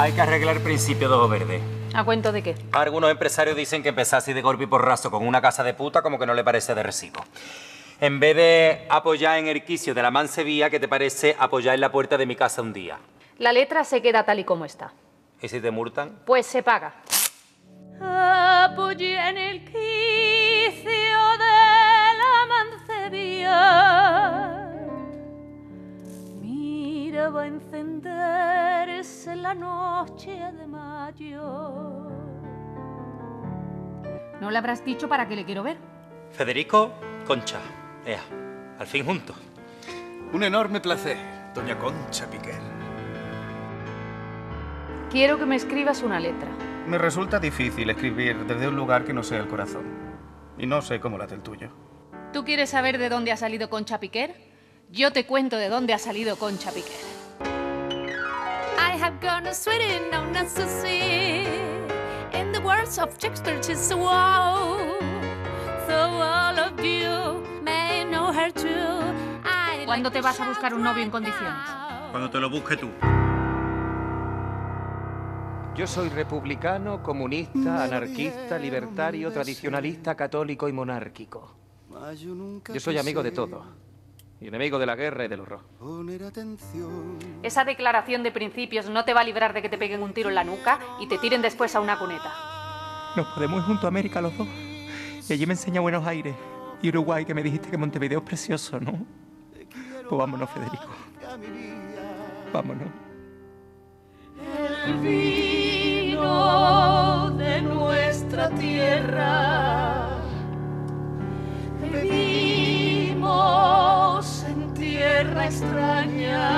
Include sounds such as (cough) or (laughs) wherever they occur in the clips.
Hay que arreglar el principio de ojo verde. ¿A cuento de qué? Algunos empresarios dicen que empezar así de golpe y porrazo con una casa de puta como que no le parece de recibo. En vez de apoyar en el quicio de la mansevía, ¿qué te parece apoyar en la puerta de mi casa un día? La letra se queda tal y como está. ¿Y si te multan? Pues se paga. Apoyé en el quicio de la mancebía. Miraba encenderse la noche de mayo. ¿No le habrás dicho para qué le quiero ver? Federico, Concha. Ea, al fin juntos. Un enorme placer, doña Concha Piquer. Quiero que me escribas una letra. Me resulta difícil escribir desde un lugar que no sea el corazón. Y no sé cómo late el tuyo. ¿Tú quieres saber de dónde ha salido Concha Piquer? Yo te cuento de dónde ha salido Concha Piquer. I have gone a sweating, no, not so sweet. In the words of Shakespeare, she's a wow. So all of you may know her too. I ¿Cuándo like te vas a buscar un novio en condiciones? Cuando te lo busques tú. Yo soy republicano, comunista, anarquista, libertario, tradicionalista, católico y monárquico. Yo soy amigo de todo. Y enemigo de la guerra y del horror. Esa declaración de principios no te va a librar de que te peguen un tiro en la nuca y te tiren después a una cuneta. Nos podemos ir junto a América los dos. Y allí me enseña Buenos Aires. Y Uruguay, que me dijiste que Montevideo es precioso, ¿no? Pues vámonos, Federico. Vámonos. El vino de nuestra tierra. En tierra extraña.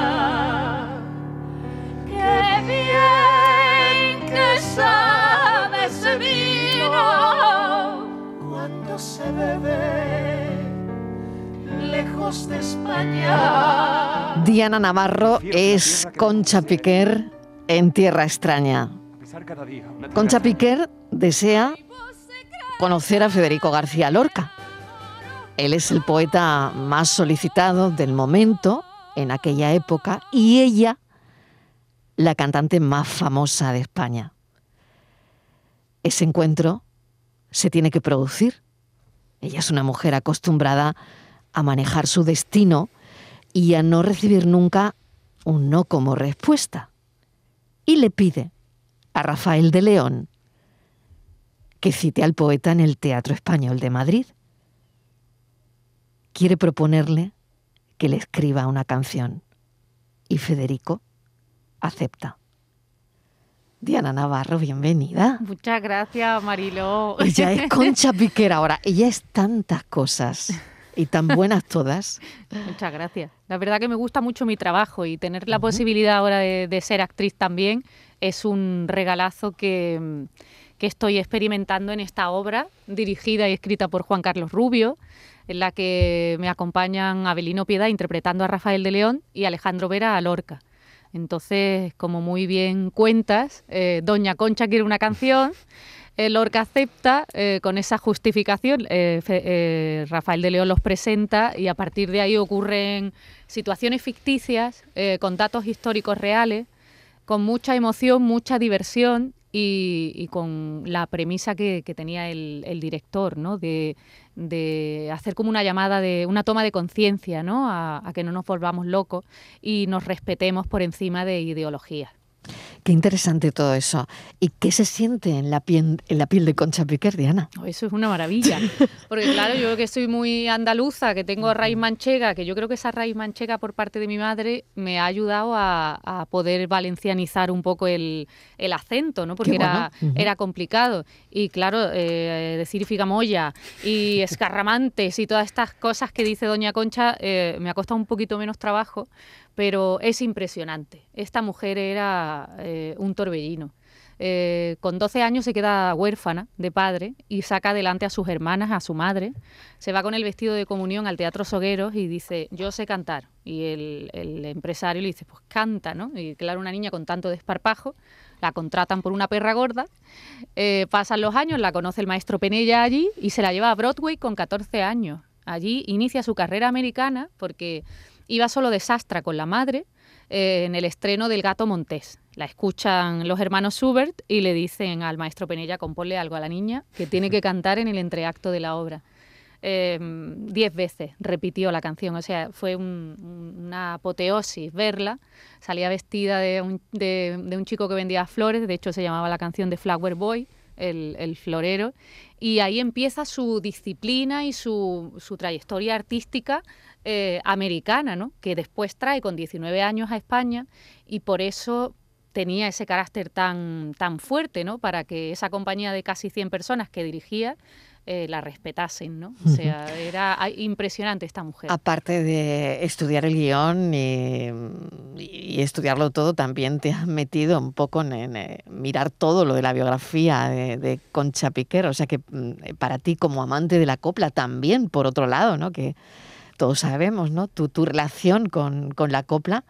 Qué bien que sabe ese vino cuando se bebe lejos de España. Diana Navarro es Concha Piquer en Tierra Extraña. Concha Piquer desea conocer a Federico García Lorca. Él es el poeta más solicitado del momento en aquella época y ella la cantante más famosa de España. Ese encuentro se tiene que producir. Ella es una mujer acostumbrada a manejar su destino y a no recibir nunca un no como respuesta. Y le pide a Rafael de León que cite al poeta en el Teatro Español de Madrid. Quiere proponerle que le escriba una canción. Y Federico acepta. Diana Navarro, bienvenida. Muchas gracias, Mariló. Ella es (laughs) Concha Piquer ahora. Ella es tantas cosas y tan buenas todas. Muchas gracias. La verdad que me gusta mucho mi trabajo y tener la posibilidad ahora de, de ser actriz también es un regalazo que, que estoy experimentando en esta obra dirigida y escrita por Juan Carlos Rubio, en la que me acompañan Abelino Piedad interpretando a Rafael de León y Alejandro Vera a Lorca. Entonces, como muy bien cuentas, eh, Doña Concha quiere una canción, eh, Lorca acepta eh, con esa justificación, Rafael de León los presenta y a partir de ahí ocurren situaciones ficticias con datos históricos reales, con mucha emoción, mucha diversión y, con la premisa que, que tenía el, el director, ¿no? De, de hacer como una llamada de una toma de conciencia, ¿no? A, a que no nos volvamos locos y nos respetemos por encima de ideologías. Qué interesante todo eso. ¿Y qué se siente en la piel, en la piel de Concha Piquer, Diana? Oh, Eso es una maravilla. (laughs) Porque claro, yo que soy muy andaluza, que tengo raíz manchega, que yo creo que esa raíz manchega por parte de mi madre me ha ayudado a, a poder valencianizar un poco el, el acento, ¿no? Porque bueno. era complicado. Y claro, eh, decir figamoya y (laughs) escarramantes y todas estas cosas que dice Doña Concha eh, me ha costado un poquito menos trabajo, pero es impresionante. Esta mujer era eh, un torbellino. Eh, con 12 años se queda huérfana de padre y saca adelante a sus hermanas, a su madre. Se va con el vestido de comunión al Teatro Sogueros y dice, yo sé cantar. Y el, empresario le dice, pues canta, ¿no? Y claro, una niña con tanto desparpajo, la contratan por una perra gorda. Eh, pasan los años, la conoce el maestro Penella allí y se la lleva a Broadway con 14 años. Allí inicia su carrera americana porque iba solo de sastra con la madre, eh, en el estreno del Gato Montés. La escuchan los hermanos Schubert y le dicen al maestro Penella, compónle algo a la niña, que tiene que (laughs) cantar en el entreacto de la obra. Em, diez veces repitió la canción, o sea, fue una apoteosis verla. Salía vestida de un, de, un, chico que vendía flores, de hecho se llamaba la canción de Flower Boy, el, florero, y ahí empieza su disciplina y su, trayectoria artística eh, americana, ¿no? que después trae con 19 años a España y por eso tenía ese carácter tan, tan fuerte, ¿no? Para que esa compañía de casi 100 personas que dirigía eh, la respetasen, ¿no? O sea, era impresionante esta mujer. Aparte de estudiar el guion y, estudiarlo todo, también te has metido un poco en, eh, mirar todo lo de la biografía de, Concha Piquer, o sea que mm, para ti como amante de la copla también, por otro lado, ¿no? Que todos sabemos, ¿no? Tu, tu relación con, con la copla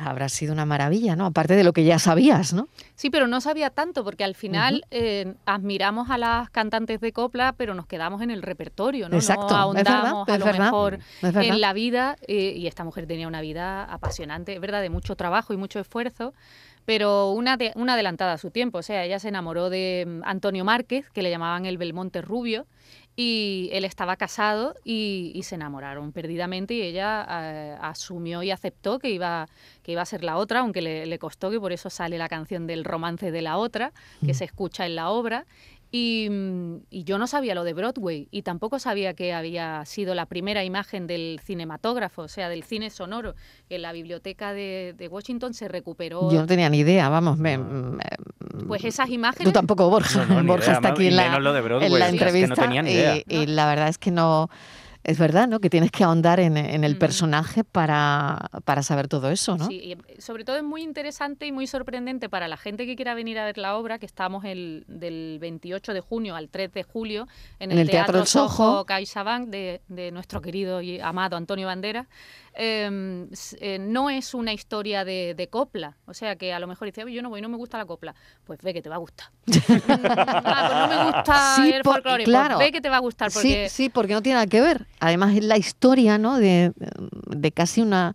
habrá sido una maravilla, ¿no? Aparte de lo que ya sabías, ¿no? Sí, pero no sabía tanto, porque al final eh, admiramos a las cantantes de copla, pero nos quedamos en el repertorio, ¿no? Exacto, no ahondamos a lo mejor en la vida, eh, y esta mujer tenía una vida apasionante, es verdad, de mucho trabajo y mucho esfuerzo, pero una, de, una adelantada a su tiempo, o sea, ella se enamoró de mm, Antonio Márquez, que le llamaban el Belmonte Rubio, y él estaba casado y, se enamoraron perdidamente y ella eh, asumió y aceptó que iba, que iba a ser la otra, aunque le, le, costó, que por eso sale la canción del romance de la otra, que mm. se escucha en la obra. Mm, y, yo no sabía lo de Broadway y tampoco sabía que había sido la primera imagen del cinematógrafo, o sea, del cine sonoro. En la biblioteca de, Washington se recuperó. Yo no tenía ni idea, vamos. pues esas imágenes. Tú tampoco, Borja. Borja está aquí en la, entrevista. y la verdad es que no es verdad, ¿no? Que tienes que ahondar en, el mm. personaje para, para, saber todo eso, ¿no? Sí, y sobre todo es muy interesante y muy sorprendente para la gente que quiera venir a ver la obra, que estamos el, del 28 de junio al 3 de julio en el, Teatro, Soho CaixaBank de, de nuestro querido y amado Antonio Banderas. Em, eh, no es una historia de, copla. O sea, que a lo mejor dice, yo no voy, no me gusta la copla. Pues ve que te va a gustar. (laughs) Ah, (laughs) pues no me gusta el folclore. Pues claro. ve que te va a gustar. Porque... Sí, sí, porque no tiene nada que ver. Además es la historia, ¿no? de casi una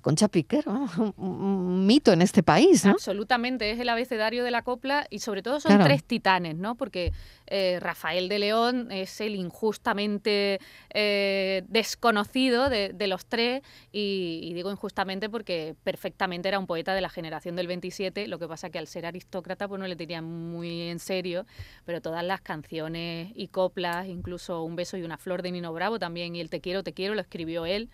Concha Piquer, (laughs) un, mito en este país, ¿no? Absolutamente, es el abecedario de la copla y sobre todo son tres titanes, ¿no? Porque eh, Rafael de León es el injustamente eh, desconocido de, los tres y, digo injustamente porque perfectamente era un poeta de la generación del 27, lo que pasa que al ser aristócrata pues no le tenían muy en serio, pero todas las canciones y coplas, incluso Un beso y una flor de Nino Bravo también y el Te quiero, te quiero lo escribió él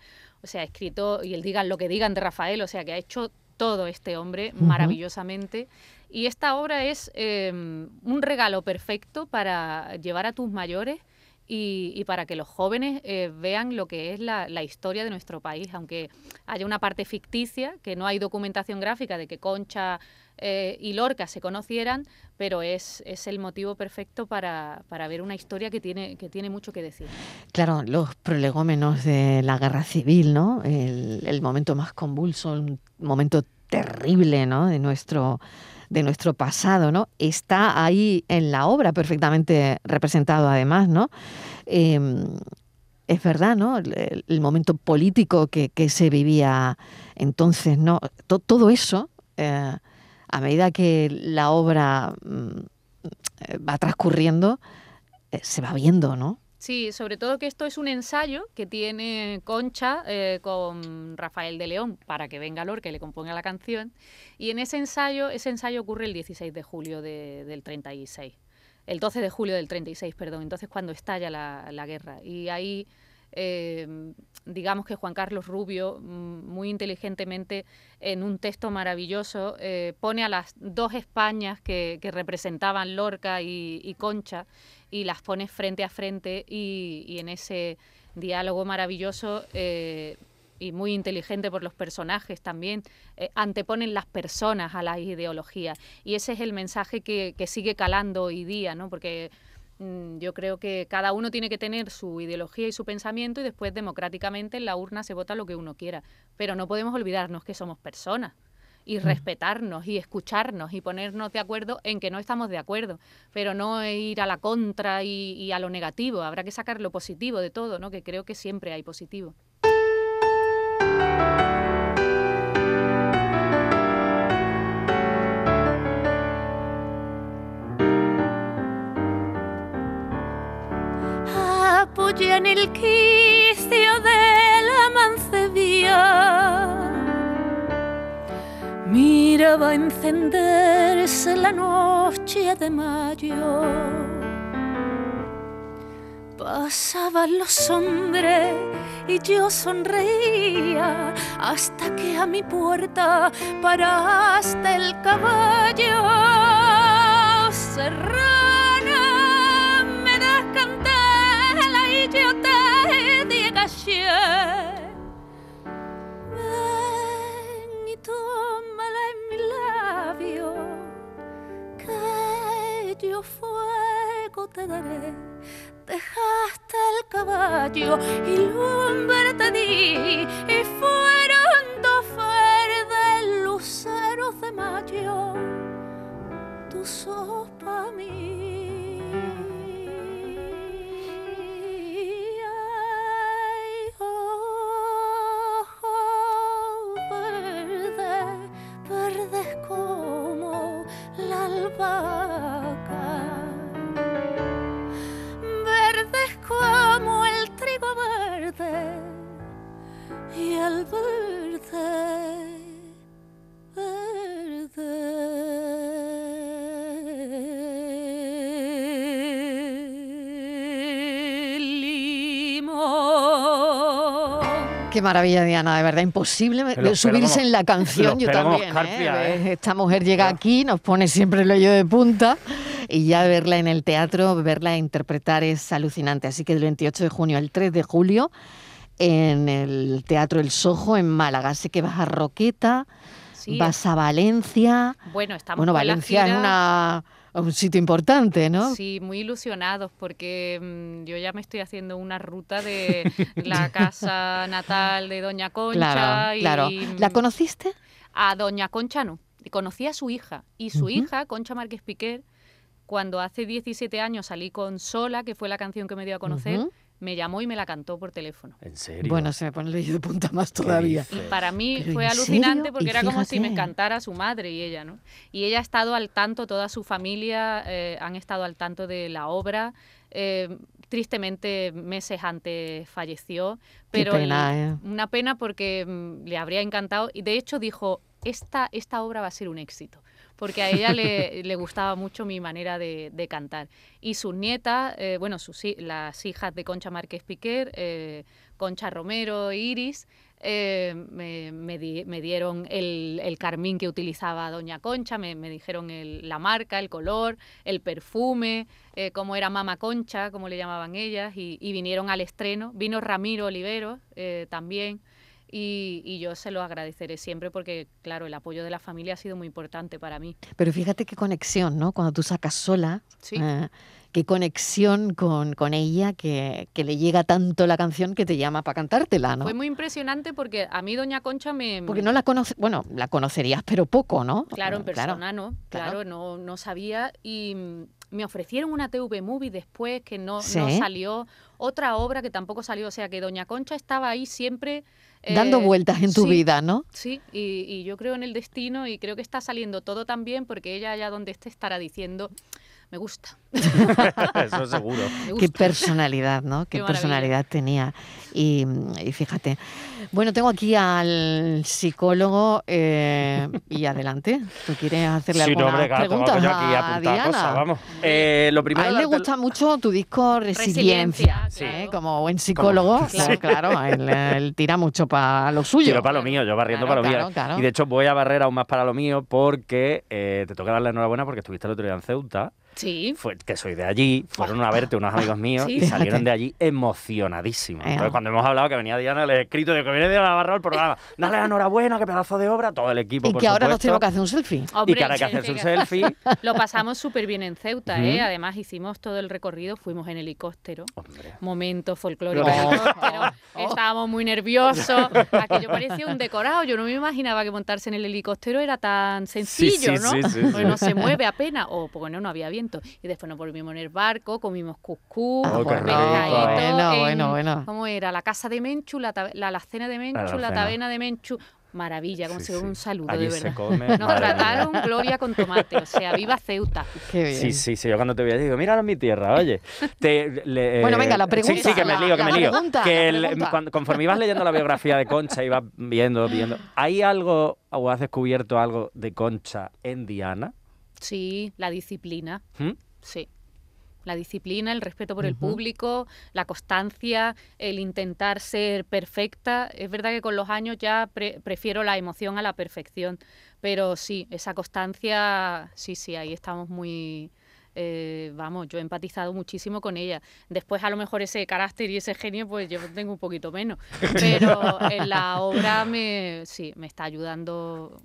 o sea, ha escrito, y el digan lo que digan de Rafael, o sea, que ha hecho todo este hombre maravillosamente. Y esta obra es em, un regalo perfecto para llevar a tus mayores y, para que los jóvenes eh, vean lo que es la, historia de nuestro país, aunque haya una parte ficticia, que no hay documentación gráfica de que Concha eh, y Lorca se conocieran, pero es, es el motivo perfecto para, para, ver una historia que tiene, que tiene mucho que decir. Claro, los prolegómenos de la guerra civil, ¿no? El, el momento más convulso, un momento terrible, ¿no? De nuestro de nuestro pasado, ¿no? Está ahí en la obra perfectamente representado además, ¿no? Em, es verdad, ¿no? El, momento político que, se vivía entonces, ¿no? todo eso, eh, a medida que la obra mm, va transcurriendo, eh, se va viendo, ¿no? Sí, sobre todo que esto es un ensayo que tiene Concha eh, con Rafael de León para que venga Lorca y le componga la canción. Y en ese ensayo, ese ensayo ocurre el 16 de julio del 36. El 12 de julio del 36, perdón. Entonces cuando estalla la, la guerra. Y ahí eh, digamos que Juan Carlos Rubio, mm, muy inteligentemente, en un texto maravilloso, eh, pone a las dos Españas que, representaban Lorca y, Concha y las pone frente a frente y, en ese diálogo maravilloso eh, y muy inteligente por los personajes también, anteponen las personas a la ideología. Y ese es el mensaje que, que sigue calando hoy día, ¿no? porque yo creo que cada uno tiene que tener su ideología y su pensamiento y después democráticamente en la urna se vota lo que uno quiera. Pero no podemos olvidarnos que somos personas y mm. respetarnos y escucharnos y ponernos de acuerdo en que no estamos de acuerdo, pero no ir a la contra y, y a lo negativo. Habrá que sacar lo positivo de todo, ¿no? que creo que siempre hay positivo. Apoya en el quicio de la mancebía. Miraba encenderse la noche de mayo. Pasaban los hombres y yo sonreía hasta que a mi puerta paraste el caballo. Serrana, Ven y tómala en mi labio, que yo fuego te daré. Dejaste el caballo y lumbre te di, Qué maravilla, Diana, de verdad, imposible Pero- subirse pero en la canción, yo también. Carpia, ¿eh? ¿eh? Esta mujer llega aquí, nos pone siempre el hoyo de punta y ya verla en el teatro, verla interpretar es alucinante. Así que del 28 de junio al 3 de julio en el Teatro El Sojo en Málaga. Sé que vas a Roqueta, Sí, vas a Valencia. bueno, estamos Bueno, Valencia es gira- un sitio importante, ¿no? Sí, muy ilusionados porque mm, yo ya me estoy haciendo una ruta de la (laughs) casa natal de Doña Concha Claro, y claro. ¿La mm, conociste? a Doña Concha no. Conocí a su hija y su hija, Concha Márquez Piquer, cuando hace 17 años salí con Sola, que fue la canción que me dio a conocer. Me llamó y me la cantó por teléfono. ¿En serio? Bueno, se me pone el hoyo de punta más ¿Qué todavía. Y para mí fue ¿en alucinante serio? porque Y era como si me encantara su madre y ella, ¿no? Y ella ha estado al tanto, toda su familia eh, han estado al tanto de la obra. eh, tristemente, meses antes falleció, Qué pero pena, ¿eh? una pena porque mm, le habría encantado y de hecho dijo, esta, esta obra va a ser un éxito porque a ella le, le gustaba mucho mi manera de, cantar. Y sus nietas, eh, bueno, sus, las hijas de Concha Márquez Piquer, eh, Concha Romero Iris, eh, me, me di- me dieron el, el carmín que utilizaba Doña Concha, me, dijeron el- la marca, el color, el perfume, eh, cómo era Mama Concha, como le llamaban ellas, y, vinieron al estreno. Vino Ramiro Olivero también. Y, y yo se lo agradeceré siempre porque, claro, el apoyo de la familia ha sido muy importante para mí. Pero fíjate qué conexión, ¿no? Cuando tú sacas sola, Sí. eh, qué conexión con, con ella, que, que le llega tanto la canción que te llama para cantártela, ¿no? Fue muy impresionante porque a mí Doña Concha me... Porque no la conoces, bueno, la conocerías, pero poco, ¿no? Claro, en persona no, claro. claro, no, no sabía y me ofrecieron una TV Movie después que no, no salió, otra obra que tampoco salió, o sea que Doña Concha estaba ahí siempre... Dando eh, vueltas en tu sí, vida, ¿no? Sí, y, y yo creo en el destino y creo que está saliendo todo tan bien porque ella allá donde esté estará diciendo, me gusta, (laughs) Eso seguro. Qué personalidad, ¿no? Qué, personalidad tenía. Y, y fíjate. Bueno, tengo aquí al psicólogo eh, y adelante. ¿Tú quieres hacerle Sí, alguna pregunta a Diana? cosas, vamos. Eh, lo primero a él le gusta mucho tu disco Resiliencia, Resiliencia, ¿eh? claro. como buen psicólogo, Como- claro, Sí. claro, él, él tira mucho para lo suyo. Tiro para lo mío, yo barriendo Claro, para lo claro, mío. claro. Y de hecho voy a barrer aún más para lo mío porque eh, te toca darle enhorabuena porque estuviste el otro día en Ceuta, Sí, fue, que soy de allí, fueron a verte unos amigos (laughs) míos Sí. y salieron Fíjate. de allí emocionadísimos. Ea. Entonces cuando hemos hablado que venía Diana, le he escrito de que viene Diana Navarro al programa, (laughs) dale la enhorabuena, qué pedazo de obra, todo el equipo, y por que ahora nos tenemos que hacer un selfie. Hombre, Y que ahora hay que hacerse un selfie. (laughs) Lo pasamos súper bien en Ceuta, ¿eh? Además hicimos todo el recorrido, fuimos en helicóptero. Hombre. Momento folclórico. Oh. Estábamos muy nerviosos. Aquello parecía un decorado. Yo no me imaginaba que montarse en el helicóptero era tan sencillo, sí, ¿no? sí, sí, Porque no se mueve apenas. O porque no, no había Y después nos volvimos en el barco, comimos cuscús, Oh, bueno, bueno, en- bueno, bueno. ¿Cómo era? La casa de Menchu, la, la alacena de Menchu, la alacena. taberna de Menchu. maravilla, como Sí, si fuera sí. un saludo, Allí de se verdad. come Nos maravilla. trataron gloria con tomate, o sea, viva Ceuta. Qué bien. Sí, sí, sí. Yo cuando te veía digo, míralo en mi tierra, oye. Te- le- Bueno, venga, la Sí, pregunta, sí, que me la- lío, que la me lío. pregunta, que la el- pregunta. cuando- conforme ibas leyendo la biografía de Concha, ibas viendo, viendo. ¿Hay algo o has descubierto algo de Concha en Diana? Sí, la disciplina. ¿Mm? Sí. La disciplina, el respeto por el público, la constancia, el intentar ser perfecta. Es verdad que con los años ya pre- prefiero la emoción a la perfección, pero sí, esa constancia, sí, sí, ahí estamos muy... eh, vamos, yo he empatizado muchísimo con ella. Después a lo mejor ese carácter y ese genio, pues yo tengo un poquito menos. (laughs) Pero en la obra me, sí, me está ayudando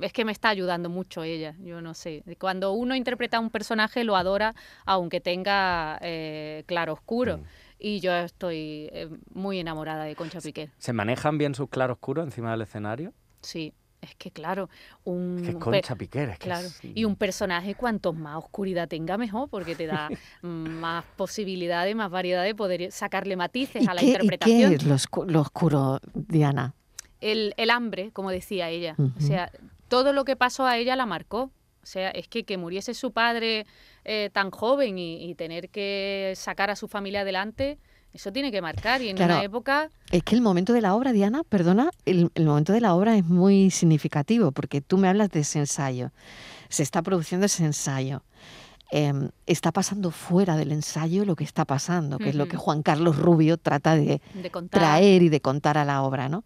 es que me está ayudando mucho ella, yo no sé. Cuando uno interpreta a un personaje lo adora aunque tenga eh, claro oscuro. Y yo estoy eh, muy enamorada de Concha Piquer. ¿Se manejan bien sus claroscuros encima del escenario? Sí, es que claro, un... Es que es pe- Concha Piquer, es que Claro, es- y un personaje cuanto más oscuridad tenga mejor, porque te da (laughs) más posibilidades, más variedad de poder sacarle matices ¿Y a la qué, y interpretación. qué es lo, oscu- lo oscuro, Diana? el, el hambre, como decía ella. O sea, todo lo que pasó a ella la marcó. O sea, es que que muriese su padre eh, tan joven y, y tener que sacar a su familia adelante, eso tiene que marcar. Y en Claro. una época, Es que el momento de la obra, Diana, perdona, el, el momento de la obra es muy significativo porque tú me hablas de ese ensayo. Se está produciendo ese ensayo. Em, está pasando fuera del ensayo lo que está pasando, que es lo que. Juan Carlos Rubio trata de de traer y de contar a la obra, ¿no?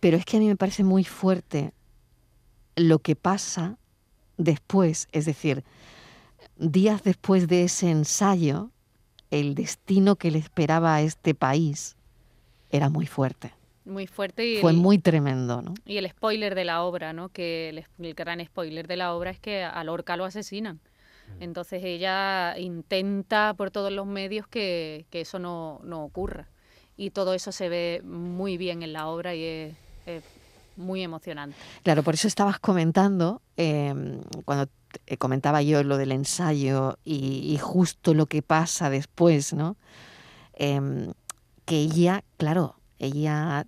Pero es que a mí me parece muy fuerte lo que pasa después, es decir, días después de ese ensayo, el destino que le esperaba a este país era muy fuerte. Muy fuerte y Fue el, muy tremendo, ¿no? y el spoiler de la obra, ¿no? Que el, gran spoiler de la obra es que a Lorca lo asesinan. Entonces ella intenta por todos los medios que, que eso no, no ocurra. Y todo eso se ve muy bien en la obra y es, es muy emocionante. Claro, por eso estabas comentando, eh, cuando te- comentaba yo lo del ensayo y, y justo lo que pasa después, ¿no? Em, que ella, claro, ella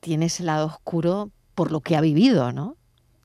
tiene ese lado oscuro por lo que ha vivido, ¿no?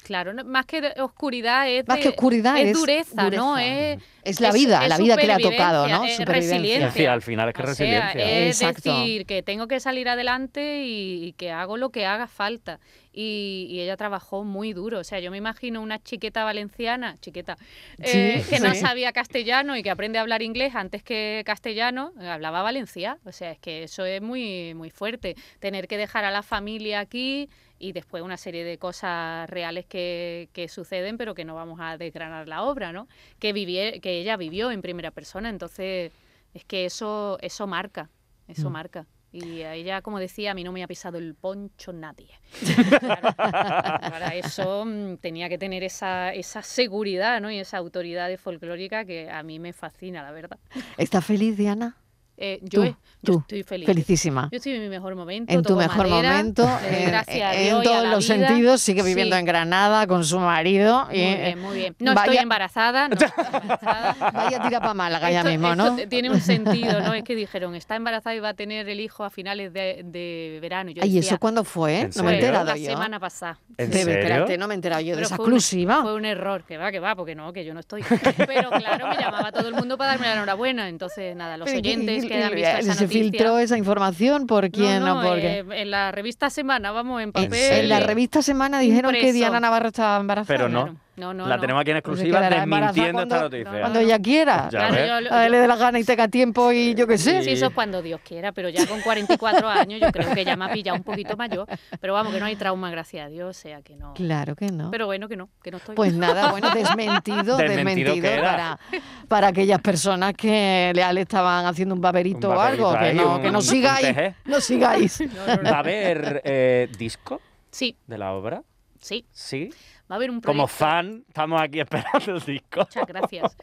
Claro, no- más que oscuridad es Más de- que oscuridad es es dureza, ¿no? Es, Es la vida, es la vida que le ha tocado, ¿no? supervivencia, es Supervivencia. resiliencia. Sí, al final es que O sea, resiliencia. es Exacto. decir, que tengo que salir adelante y, y que hago lo que haga falta. Y, y ella trabajó muy duro. O sea, yo me imagino una chiqueta valenciana, chiqueta, eh, Sí, que no sabía castellano y que aprende a hablar inglés antes que castellano, hablaba valencia. O sea, es que eso es muy, muy fuerte. Tener que dejar a la familia aquí y después una serie de cosas reales que, que suceden, pero que no vamos a desgranar la obra, ¿no? Que, vivier- que ella vivió en primera persona. Entonces, es que eso, eso marca, eso Mm. marca. Y a ella, como decía, a mí no me ha pisado el poncho nadie. (laughs) Claro, para eso mm, tenía que tener esa, esa seguridad ¿no? y esa autoridad de folclórica que a mí me fascina, la verdad. ¿Estás feliz, Diana? Eh, yo, Tú, he- yo tú, estoy feliz. Felicísima. Yo estoy en mi mejor momento. En tu mejor madera, momento, en, gracias a en Dios a todos la los vida. sentidos, sigue viviendo Sí. en Granada con su marido. y, Muy bien, muy bien. No vaya, estoy embarazada, no estoy (laughs) embarazada. Vaya tira para Málaga ya Esto- mismo, esto ¿no? tiene un sentido, ¿no? Es que dijeron, está embarazada y va a tener el hijo a finales de, de verano. Y Yo Ay, ¿y decía, eso cuándo fue? ¿En No me he enterado la yo. semana pasada. ¿En Debe, serio? espérate, no me he enterado yo de esa fue un- exclusiva. Fue un error, que va, que va, porque no, que yo no estoy. (laughs) Pero claro, me llamaba todo el mundo para darme la enhorabuena. Entonces, nada, los Pero, ¿y- oyentes que visto esa ¿Se noticia... filtró esa información? ¿Por quién no, o no, por qué? eh, en la revista Semana, vamos, en papel. en, la eh, revista Semana dijeron que impreso. Diana Navarro estaba embarazada. Pero no. claro. No, no, la no. tenemos aquí en Pues exclusiva desmintiendo esta noticia. Cuando ella quiera. Ya Claro, yo A él le dé la gana y tenga tiempo y yo qué sé. Sí, eso es cuando Dios quiera, pero ya con 44 años yo creo que ya me ha pillado un poquito mayor. Pero vamos, que no hay trauma, gracias a Dios, o sea que no. Claro que no. Pero bueno, que no, que no estoy. Pues nada, bueno, desmentido, (laughs) Desmentido para, para aquellas personas que le, le estaban haciendo un paperito Un o algo, que no, un- que no sigáis, no sigáis. (laughs) No, no, no. ¿Va a haber eh, disco Sí, de la obra? sí, Sí. Va a haber un proyecto. Como fan, estamos aquí (laughs) esperando el disco. Muchas gracias.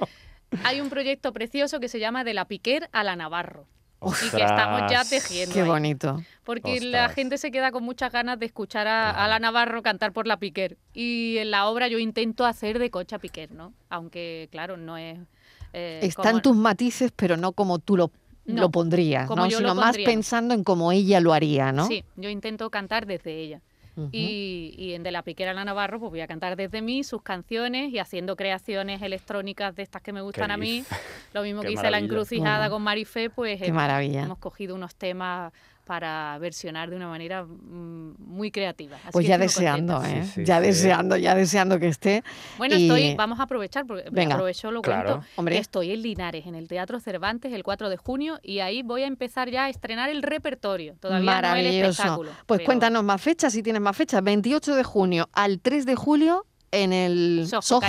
Hay un proyecto precioso que se llama De la Piquer a la Navarro. Y que estamos ya tejiendo. Qué ahí. bonito. Porque la gente se queda con muchas ganas de escuchar a, a la Navarro cantar por la Piquer. Y en la obra yo intento hacer de Cocha Piquer, ¿no? Aunque, claro, no es. eh, Están como- tus matices, pero no como tú lo, No, lo pondrías, como ¿no? yo sino lo más pensando en cómo ella lo haría, ¿no? Sí, yo intento cantar desde ella. Y, y en De la Piquera a la Navarro, pues voy a cantar desde mí sus canciones y haciendo creaciones electrónicas de estas que me gustan a mí. Lo mismo (laughs) Qué que hice La. Encrucijada Bueno. con Marifé, pues Qué hemos- maravilla. hemos cogido unos temas para versionar de una manera mm, muy creativa. Así Pues que ya deseando. ¿eh? Sí, sí, ya sí. deseando, ya deseando que esté. Bueno, Y- estoy, vamos a aprovechar, porque Venga. aprovecho, lo Claro. cuento. Hombre. Estoy en Linares, en el Teatro Cervantes, el 4 de junio, y ahí voy a empezar ya a estrenar el repertorio. Todavía no el Maravilloso. espectáculo. pues pero cuéntanos más fechas, si tienes más fechas. 28 de junio al 3 de julio en el Soho,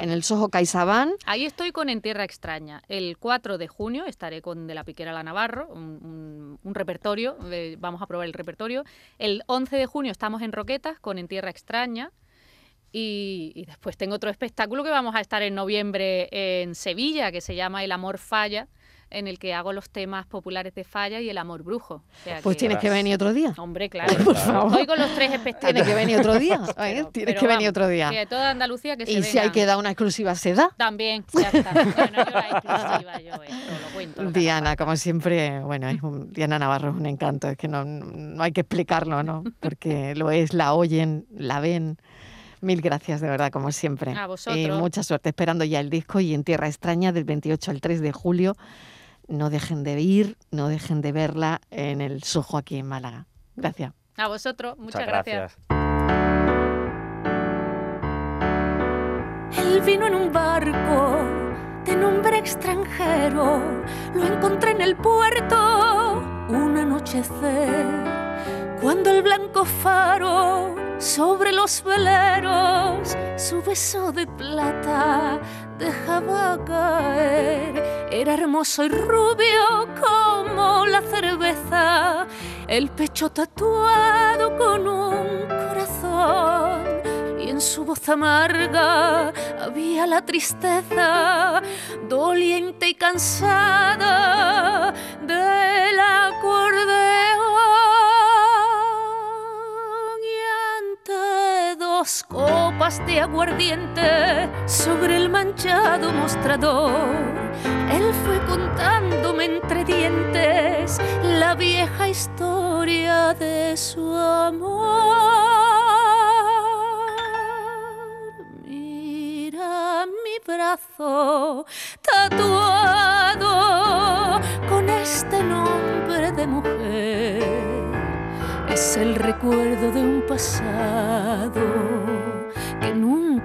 en el Soho CaixaBank. Ahí estoy con En Tierra Extraña. El 4 de junio estaré con De la Piquera a la Navarro, un, un- un repertorio, eh, vamos a probar el repertorio. El 11 de junio estamos en Roquetas con En Tierra Extraña. Y, y después tengo otro espectáculo que vamos a estar en noviembre en Sevilla, que se llama El Amor Falla, en el que hago los temas populares de Falla y el amor brujo. O sea Pues que- tienes que venir otro día. Hombre, claro. Por favor. Estoy con los tres (laughs) espectáculos. Tienes que venir otro día. (laughs) Pero- Tienes pero que venir otro día. Que toda Andalucía que se Y si hay que dar una exclusiva, se da. También, ya está. (laughs) Bueno, yo la exclusiva, yo esto lo cuento. lo que haga Diana, como siempre, bueno, es un- Diana Navarro es un encanto, es que no, no hay que explicarlo, ¿no? Porque lo es, la oyen, la ven. Mil gracias, de verdad, como siempre. A vosotros. Y mucha suerte, esperando ya el disco y en Tierra Extraña del 28 al 3 de julio. No dejen de ir, no dejen de verla en el Sojo aquí en Málaga. Gracias. A vosotros, muchas, Muchas gracias. gracias. Él vino en un barco de nombre extranjero. Lo encontré en el puerto un anochecer. Cuando el blanco faro sobre los veleros su beso de plata dejaba caer. Era hermoso y rubio como la cerveza. El pecho tatuado con un corazón y en su voz amarga había la tristeza, doliente y cansada del acordeón. Dos copas de aguardiente sobre el manchado mostrador, él fue contándome entre dientes la vieja historia de su amor. Mira mi brazo tatuado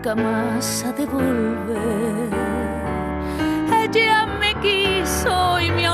nunca más ha de volver. Ella me quiso y me ha